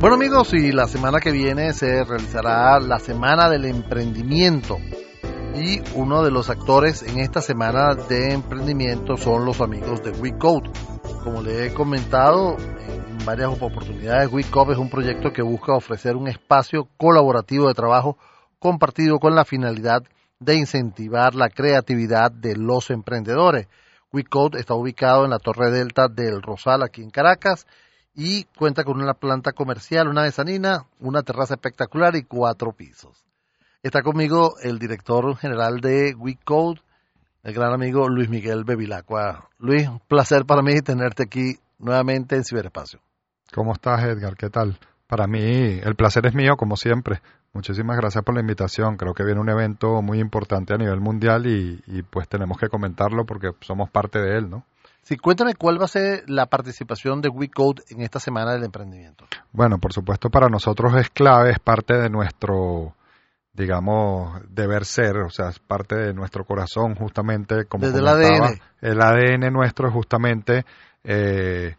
Bueno amigos, y la semana que viene se realizará la Semana del Emprendimiento. Y uno de los actores en esta semana de emprendimiento son los amigos de WeCode. Como le he comentado en varias oportunidades, WeCode es un proyecto que busca ofrecer un espacio colaborativo de trabajo compartido con la finalidad de incentivar la creatividad de los emprendedores. WeCode está ubicado en la Torre Delta del Rosal, aquí en Caracas, y cuenta con una planta comercial, una mezanina, una terraza espectacular y cuatro pisos. Está conmigo el director general de WeCode, el gran amigo Luis Miguel Bevilacqua. Luis, un placer para mí tenerte aquí nuevamente en Ciberespacio. ¿Cómo estás, Edgar? ¿Qué tal? Para mí, el placer es mío, como siempre. Muchísimas gracias por la invitación. Creo que viene un evento muy importante a nivel mundial y, y pues tenemos que comentarlo porque somos parte de él, ¿no? Sí, cuéntame cuál va a ser la participación de WeCode en esta semana del emprendimiento. Bueno, por supuesto para nosotros es clave, es parte de nuestro, digamos, deber ser, o sea, es parte de nuestro corazón justamente como Desde el ADN. El ADN nuestro es justamente eh,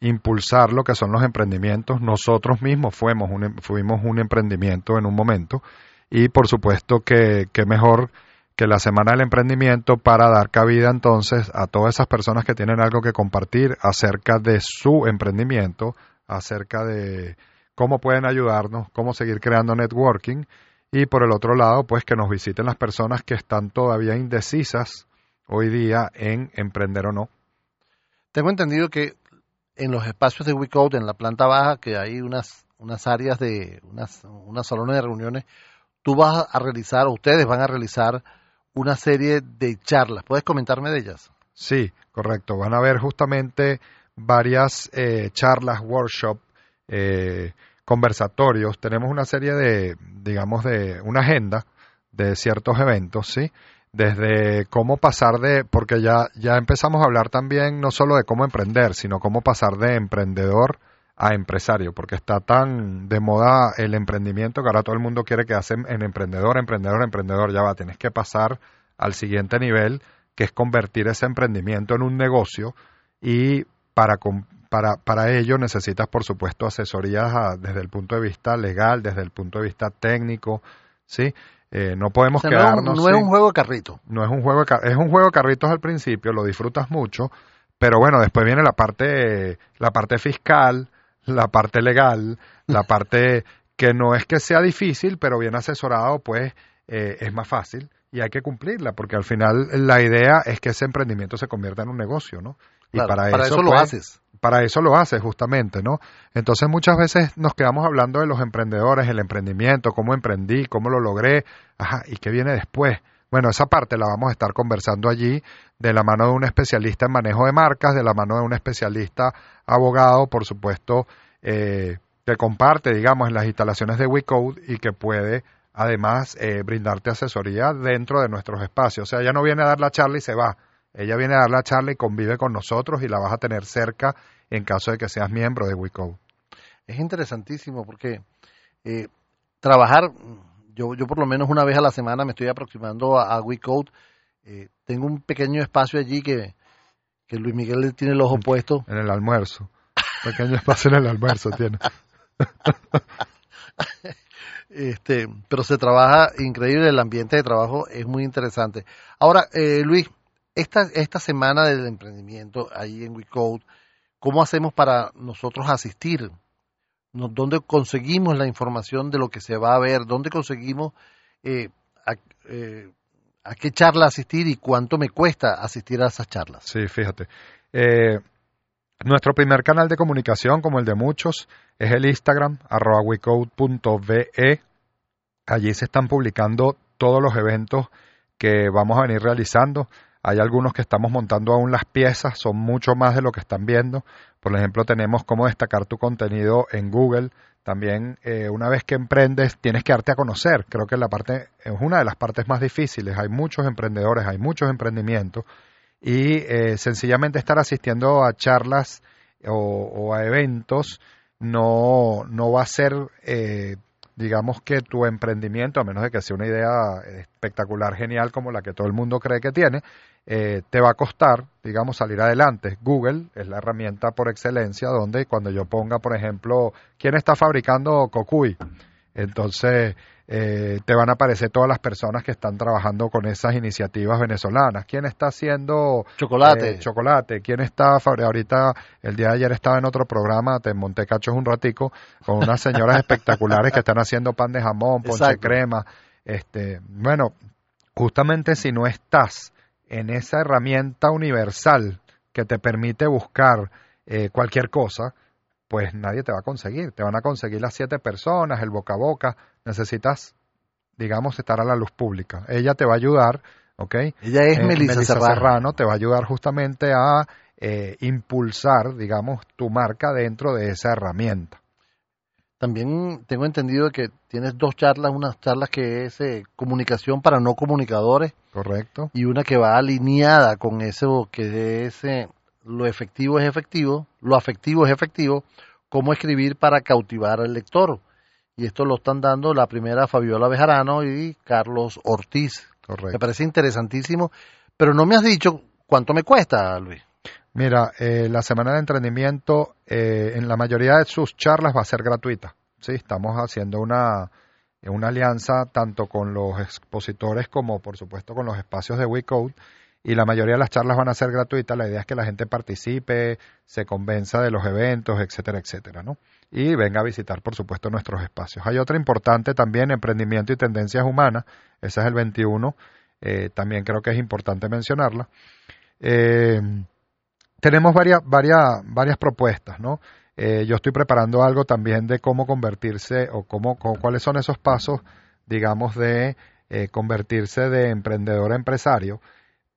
impulsar lo que son los emprendimientos. Nosotros mismos fuimos un, em, fuimos un emprendimiento en un momento y por supuesto que, que mejor que la Semana del Emprendimiento para dar cabida entonces a todas esas personas que tienen algo que compartir acerca de su emprendimiento, acerca de cómo pueden ayudarnos, cómo seguir creando networking y por el otro lado, pues que nos visiten las personas que están todavía indecisas hoy día en emprender o no. Tengo entendido que en los espacios de WeCode, en la planta baja, que hay unas, unas áreas de, unas, unas salones de reuniones, tú vas a realizar, ustedes van a realizar una serie de charlas. ¿Puedes comentarme de ellas? Sí, correcto. Van a haber justamente varias eh, charlas, workshops, eh, conversatorios. Tenemos una serie de, digamos, de una agenda de ciertos eventos, ¿sí? Desde cómo pasar de, porque ya, ya empezamos a hablar también no solo de cómo emprender, sino cómo pasar de emprendedor a empresario, porque está tan de moda el emprendimiento que ahora todo el mundo quiere que hacen en emprendedor, emprendedor, emprendedor, ya va, tienes que pasar al siguiente nivel, que es convertir ese emprendimiento en un negocio y para, para, para ello necesitas, por supuesto, asesorías desde el punto de vista legal, desde el punto de vista técnico, ¿sí? Eh, no podemos O sea, quedarnos... No, no es un juego de carrito. no es un juego de, ca- es un juego de carritos al principio, lo disfrutas mucho, pero bueno, después viene la parte la parte fiscal, la parte legal, la parte que no es que sea difícil, pero bien asesorado, pues eh, es más fácil y hay que cumplirla, porque al final la idea es que ese emprendimiento se convierta en un negocio, ¿no? Y Claro, para, eso, lo pues, haces. para eso lo haces justamente, ¿no? Entonces muchas veces nos quedamos hablando de los emprendedores, el emprendimiento, cómo emprendí, cómo lo logré, ajá, y qué viene después. Bueno, esa parte la vamos a estar conversando allí de la mano de un especialista en manejo de marcas, de la mano de un especialista abogado, por supuesto, eh, que comparte, digamos, en las instalaciones de WeCode y que puede además eh, brindarte asesoría dentro de nuestros espacios. O sea, ella no viene a dar la charla y se va. Ella viene a dar la charla y convive con nosotros y la vas a tener cerca en caso de que seas miembro de WeCode. Es interesantísimo porque eh, trabajar, yo, yo por lo menos una vez a la semana me estoy aproximando a, a WeCode. Eh, tengo un pequeño espacio allí que, que Luis Miguel tiene el ojo puesto. En el almuerzo. Pequeño espacio en el almuerzo tiene. Este, pero se trabaja increíble, el ambiente de trabajo es muy interesante. Ahora, eh, Luis, esta, esta semana del emprendimiento ahí en WeCode, ¿cómo hacemos para nosotros asistir? ¿No- ¿Dónde conseguimos la información de lo que se va a ver? ¿Dónde conseguimos eh, eh, a qué charla asistir y cuánto me cuesta asistir a esas charlas? Sí, fíjate. Eh, nuestro primer canal de comunicación, como el de muchos, es el Instagram, arroba. Allí se están publicando todos los eventos que vamos a venir realizando. Hay algunos que estamos montando aún las piezas, son mucho más de lo que están viendo. Por ejemplo, tenemos cómo destacar tu contenido en Google. También, eh, una vez que emprendes, tienes que darte a conocer. Creo que la parte es una de las partes más difíciles. Hay muchos emprendedores, hay muchos emprendimientos y eh, sencillamente estar asistiendo a charlas o, o a eventos no, no va a ser, eh, digamos que tu emprendimiento, a menos de que sea una idea espectacular, genial, como la que todo el mundo cree que tiene, eh, te va a costar, digamos, salir adelante. Google es la herramienta por excelencia donde cuando yo ponga, por ejemplo, ¿quién está fabricando Cocuy? Entonces, eh, te van a aparecer todas las personas que están trabajando con esas iniciativas venezolanas. ¿Quién está haciendo chocolate? Eh, chocolate. ¿Quién está ahorita? El día de ayer estaba en otro programa, te monté cachos un ratico con unas señoras espectaculares que están haciendo pan de jamón, ponche crema. Este, bueno, justamente si no estás en esa herramienta universal que te permite buscar eh, cualquier cosa, pues nadie te va a conseguir. Te van a conseguir las siete personas, el boca a boca. Necesitas, digamos, estar a la luz pública. Ella te va a ayudar, ¿ok? Ella es eh, Melissa, Serrano. Te va a ayudar justamente a eh, impulsar, digamos, tu marca dentro de esa herramienta. También tengo entendido que tienes dos charlas, unas charlas que es eh, comunicación para no comunicadores. Correcto. Y una que va alineada con eso que es lo efectivo es efectivo, lo afectivo es efectivo, cómo escribir para cautivar al lector. Y esto lo están dando la primera Fabiola Bejarano y Carlos Ortiz. Correcto. Me parece interesantísimo, pero no me has dicho cuánto me cuesta, Luis. Mira, eh, la semana de entrenamiento eh, en la mayoría de sus charlas va a ser gratuita. Sí, estamos haciendo una, una alianza tanto con los expositores como por supuesto con los espacios de WeCode y la mayoría de las charlas van a ser gratuitas. La idea es que la gente participe, se convenza de los eventos, etcétera, etcétera, ¿no? Y venga a visitar, por supuesto, nuestros espacios. Hay otra importante también, emprendimiento y tendencias humanas. Ese es el 21. Eh, también creo que es importante mencionarla. Eh, tenemos varias, varias, varias propuestas, ¿no? Eh, yo estoy preparando algo también de cómo convertirse o cómo, cuáles son esos pasos, digamos, de convertirse de emprendedor a empresario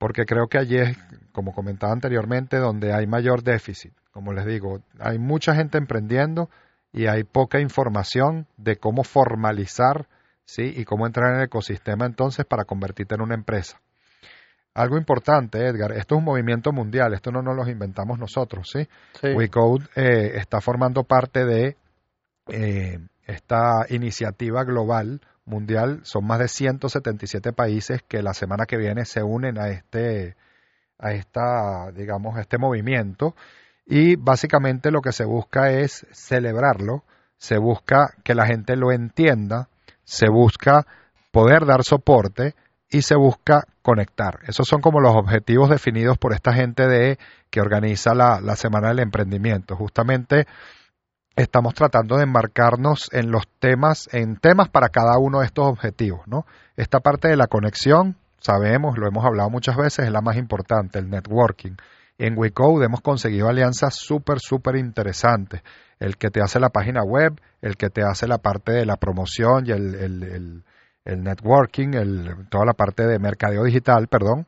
porque creo que allí es, como comentaba anteriormente, donde hay mayor déficit. Como les digo, hay mucha gente emprendiendo y hay poca información de cómo formalizar ¿sí? y cómo entrar en el ecosistema entonces para convertirte en una empresa. Algo importante, Edgar, esto es un movimiento mundial, esto no nos lo inventamos nosotros, ¿sí? WeCode eh, está formando parte de eh, esta iniciativa global mundial. Son más de 177 países que la semana que viene se unen a este, a esta, digamos, a este movimiento. Y básicamente lo que se busca es celebrarlo, se busca que la gente lo entienda, se busca poder dar soporte y se busca conectar. Esos son como los objetivos definidos por esta gente de que organiza la, la Semana del Emprendimiento. Justamente estamos tratando de embarcarnos en los temas, en temas para cada uno de estos objetivos, ¿no? Esta parte de la conexión, sabemos, lo hemos hablado muchas veces, es la más importante, el networking. En WeCode hemos conseguido alianzas súper, súper interesantes. El que te hace la página web, el que te hace la parte de la promoción y el, el, el, networking, el, toda la parte de mercadeo digital, perdón.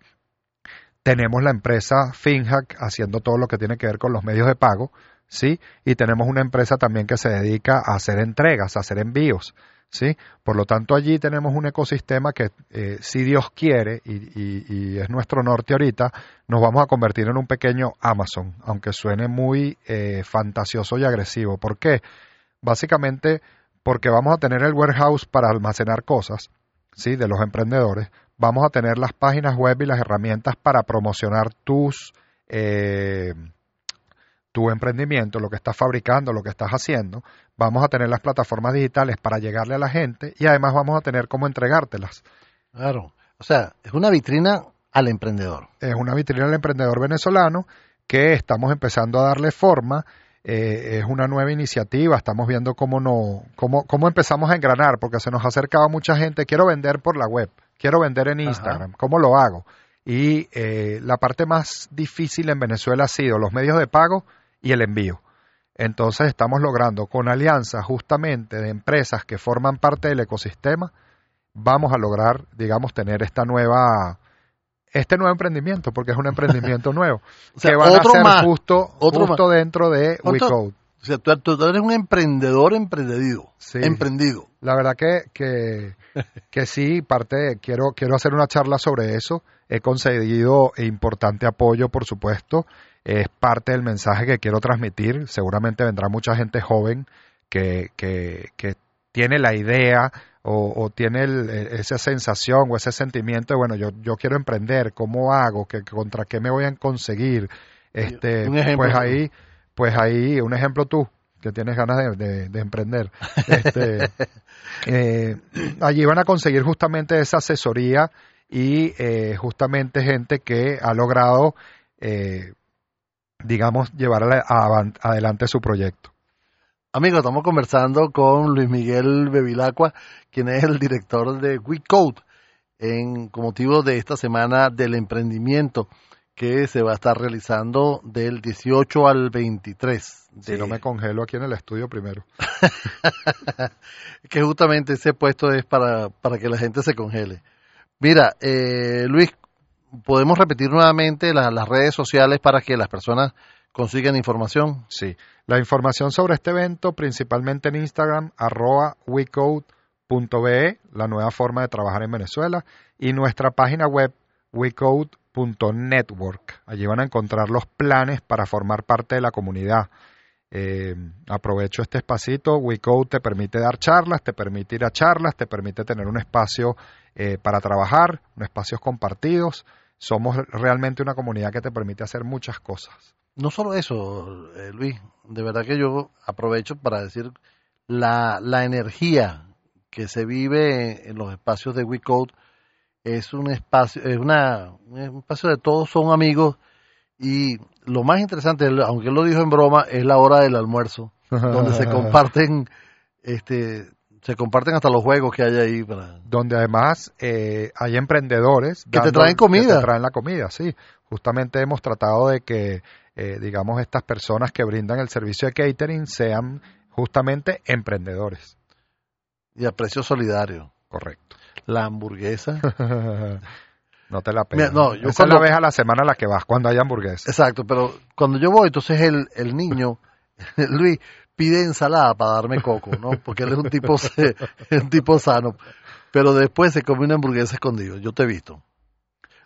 Tenemos la empresa FinHack haciendo todo lo que tiene que ver con los medios de pago ¿sí? Y tenemos una empresa también que se dedica a hacer entregas, a hacer envíos, ¿sí? Por lo tanto, allí tenemos un ecosistema que, eh, si Dios quiere, y, es nuestro norte ahorita, nos vamos a convertir en un pequeño Amazon, aunque suene muy eh, fantasioso y agresivo. ¿Por qué? Básicamente porque vamos a tener el warehouse para almacenar cosas, ¿sí? De los emprendedores. Vamos a tener las páginas web y las herramientas para promocionar tus... Eh, tu emprendimiento, lo que estás fabricando, lo que estás haciendo, vamos a tener las plataformas digitales para llegarle a la gente y además vamos a tener cómo entregártelas. Claro, o sea, es una vitrina al emprendedor. Es una vitrina al emprendedor venezolano que estamos empezando a darle forma. Eh, es una nueva iniciativa, estamos viendo cómo, no, cómo, cómo empezamos a engranar, porque se nos ha acercado mucha gente, quiero vender por la web, quiero vender en Instagram, ¿cómo lo hago? Y eh, la parte más difícil en Venezuela ha sido los medios de pago, y el envío. Entonces estamos logrando con alianzas justamente de empresas que forman parte del ecosistema, vamos a lograr, digamos, tener esta nueva este nuevo emprendimiento, porque es un emprendimiento nuevo, que van a ser justo, justo dentro de WeCode. O sea, tú, eres un emprendedor emprendido. Sí. Emprendido. La verdad que, que, que sí, parte, quiero, quiero hacer una charla sobre eso. He conseguido importante apoyo, por supuesto es parte del mensaje que quiero transmitir. Seguramente vendrá mucha gente joven que, que, que tiene la idea o, tiene esa sensación o ese sentimiento de, bueno, yo, yo quiero emprender, ¿cómo hago? ¿Qué, ¿Contra qué me voy a conseguir? Este, pues ahí, pues ahí, un ejemplo tú, que tienes ganas de, emprender. Este, eh, allí van a conseguir justamente esa asesoría y eh, justamente gente que ha logrado, eh, digamos, llevar adelante su proyecto. Amigos, estamos conversando con Luis Miguel Bevilacqua, quien es el director de WeCode, en, con motivo de esta semana del emprendimiento que se va a estar realizando del 18 al 23. Si no me congelo aquí en el estudio primero. que justamente ese puesto es para, para que la gente se congele. Mira, eh, Luis, ¿podemos repetir nuevamente las redes sociales para que las personas consiguen información? Sí, la información sobre este evento principalmente en Instagram, arroba wecode.be, la nueva forma de trabajar en Venezuela, y nuestra página web wecode.network. Allí van a encontrar los planes para formar parte de la comunidad. Eh, aprovecho este espacito. WeCode te permite dar charlas, te permite ir a charlas, te permite tener un espacio eh, para trabajar, espacios compartidos. Somos realmente una comunidad que te permite hacer muchas cosas. No solo eso, eh, Luis, de verdad que yo aprovecho para decir la, la energía que se vive en los espacios de WeCode. Es un espacio, es una, un espacio de todos son amigos. Y lo más interesante, aunque él lo dijo en broma, es la hora del almuerzo, donde se comparten, este, se comparten hasta los juegos que hay ahí para... donde además eh, hay emprendedores que te traen comida, que te traen la comida, sí. Justamente hemos tratado de que eh, digamos, estas personas que brindan el servicio de catering sean justamente emprendedores. Y a precio solidario. Correcto. La hamburguesa. no te la pegas. No, yo Esa vez a la semana a la que vas, cuando hay hamburguesa. Exacto, pero cuando yo voy, entonces el, el niño, Luis, pide ensalada para darme coco, ¿no? Porque él es un tipo, un tipo sano. Pero después se come una hamburguesa escondido. Yo te he visto.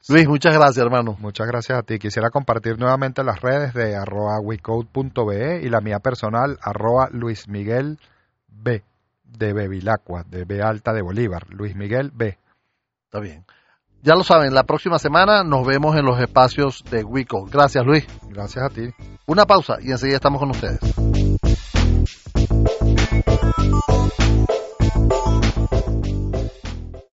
Luis, muchas gracias, hermano. Muchas gracias a ti. Quisiera compartir nuevamente las redes de arroba wecode.be y la mía personal, arroba Luis Miguel B, de Bevilacqua, de B alta de Bolívar. Luis Miguel B. Está bien. Ya lo saben, la próxima semana nos vemos en los espacios de WeCode. Gracias, Luis. Gracias a ti. Una pausa y enseguida estamos con ustedes.